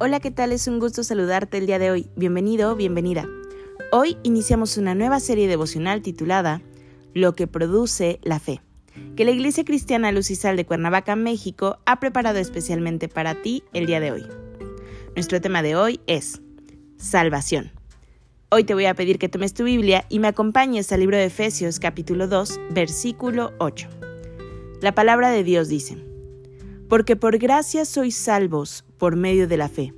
Hola, ¿qué tal? Es un gusto saludarte el día de hoy. Bienvenido, bienvenida. Hoy iniciamos una nueva serie devocional titulada Lo que produce la fe, que la Iglesia Cristiana Lucisal de Cuernavaca, México, ha preparado especialmente para ti el día de hoy. Nuestro tema de hoy es Salvación. Hoy te voy a pedir que tomes tu Biblia y me acompañes al libro de Efesios capítulo 2, versículo 8. La palabra de Dios dice, Porque por gracia sois salvos por medio de la fe.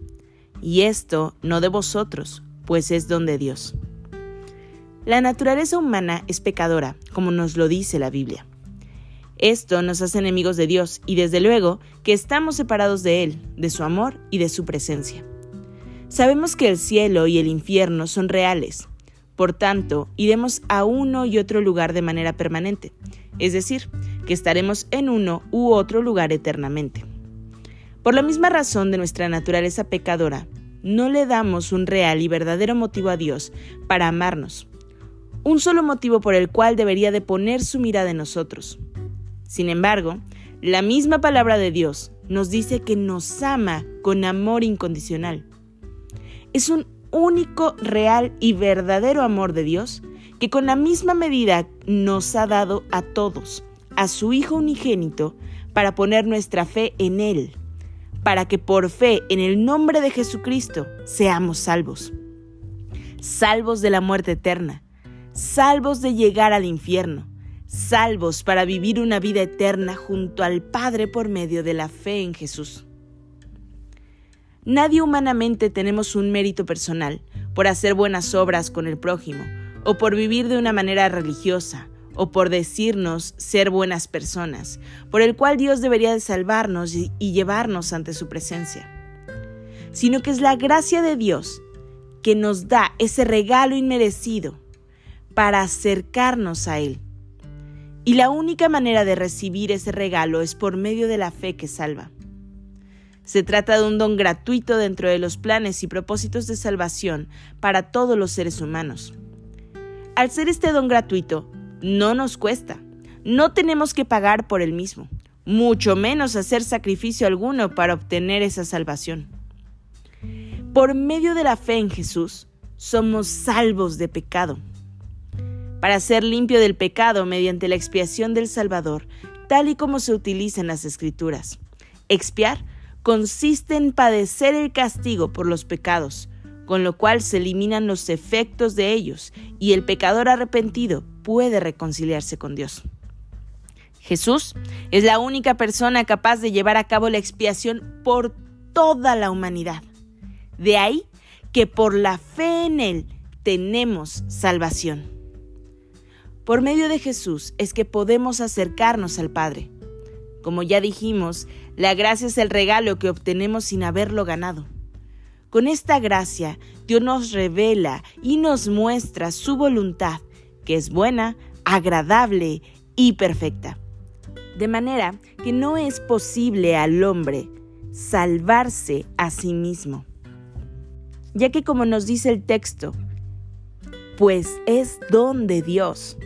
Y esto no de vosotros, pues es don de Dios. La naturaleza humana es pecadora, como nos lo dice la Biblia. Esto nos hace enemigos de Dios y desde luego que estamos separados de Él, de su amor y de su presencia. Sabemos que el cielo y el infierno son reales, por tanto, iremos a uno y otro lugar de manera permanente, es decir, que estaremos en uno u otro lugar eternamente. Por la misma razón de nuestra naturaleza pecadora, no le damos un real y verdadero motivo a Dios para amarnos, un solo motivo por el cual debería de poner su mirada en nosotros. Sin embargo, la misma palabra de Dios nos dice que nos ama con amor incondicional. Es un único, real y verdadero amor de Dios que con la misma medida nos ha dado a todos, a su Hijo unigénito, para poner nuestra fe en Él para que por fe en el nombre de Jesucristo seamos salvos. Salvos de la muerte eterna, salvos de llegar al infierno, salvos para vivir una vida eterna junto al Padre por medio de la fe en Jesús. Nadie humanamente tenemos un mérito personal por hacer buenas obras con el prójimo o por vivir de una manera religiosa o por decirnos ser buenas personas, por el cual Dios debería de salvarnos y, llevarnos ante su presencia, sino que es la gracia de Dios que nos da ese regalo inmerecido para acercarnos a Él. Y la única manera de recibir ese regalo es por medio de la fe que salva. Se trata de un don gratuito dentro de los planes y propósitos de salvación para todos los seres humanos. Al ser este don gratuito, no nos cuesta. No tenemos que pagar por el mismo, mucho menos hacer sacrificio alguno para obtener esa salvación. Por medio de la fe en Jesús, somos salvos de pecado. Para ser limpio del pecado mediante la expiación del Salvador, tal y como se utiliza en las Escrituras. Expiar consiste en padecer el castigo por los pecados, con lo cual se eliminan los efectos de ellos y el pecador arrepentido puede reconciliarse con Dios. Jesús es la única persona capaz de llevar a cabo la expiación por toda la humanidad. De ahí que por la fe en Él tenemos salvación. Por medio de Jesús es que podemos acercarnos al Padre. Como ya dijimos, la gracia es el regalo que obtenemos sin haberlo ganado. Con esta gracia, Dios nos revela y nos muestra su voluntad, que es buena, agradable y perfecta. De manera que no es posible al hombre salvarse a sí mismo. Ya que como nos dice el texto, pues es don de Dios.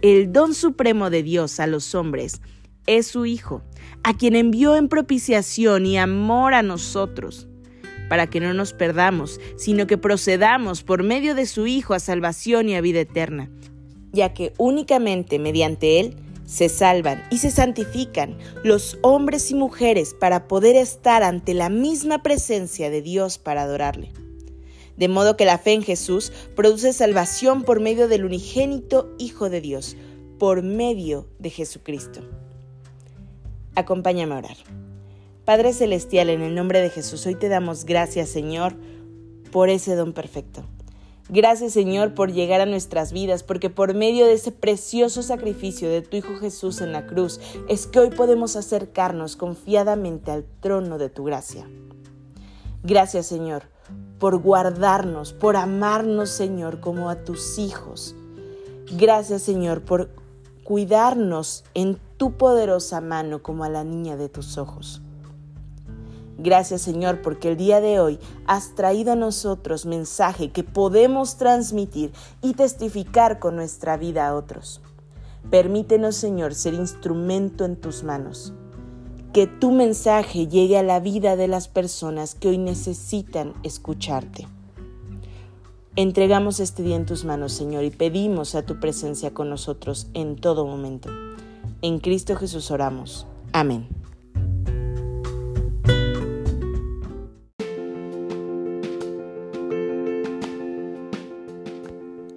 El don supremo de Dios a los hombres es su Hijo, a quien envió en propiciación y amor a nosotros para que no nos perdamos, sino que procedamos por medio de su Hijo a salvación y a vida eterna, ya que únicamente mediante Él se salvan y se santifican los hombres y mujeres para poder estar ante la misma presencia de Dios para adorarle. De modo que la fe en Jesús produce salvación por medio del unigénito Hijo de Dios, por medio de Jesucristo. Acompáñame a orar. Padre Celestial, en el nombre de Jesús, hoy te damos gracias, Señor, por ese don perfecto. Gracias, Señor, por llegar a nuestras vidas, porque por medio de ese precioso sacrificio de tu Hijo Jesús en la cruz, es que hoy podemos acercarnos confiadamente al trono de tu gracia. Gracias Señor por guardarnos, por amarnos Señor como a tus hijos. Gracias Señor por cuidarnos en tu poderosa mano como a la niña de tus ojos. Gracias Señor porque el día de hoy has traído a nosotros mensaje que podemos transmitir y testificar con nuestra vida a otros. Permítenos Señor ser instrumento en tus manos. Que tu mensaje llegue a la vida de las personas que hoy necesitan escucharte. Entregamos este día en tus manos, Señor, y pedimos a tu presencia con nosotros en todo momento. En Cristo Jesús oramos. Amén.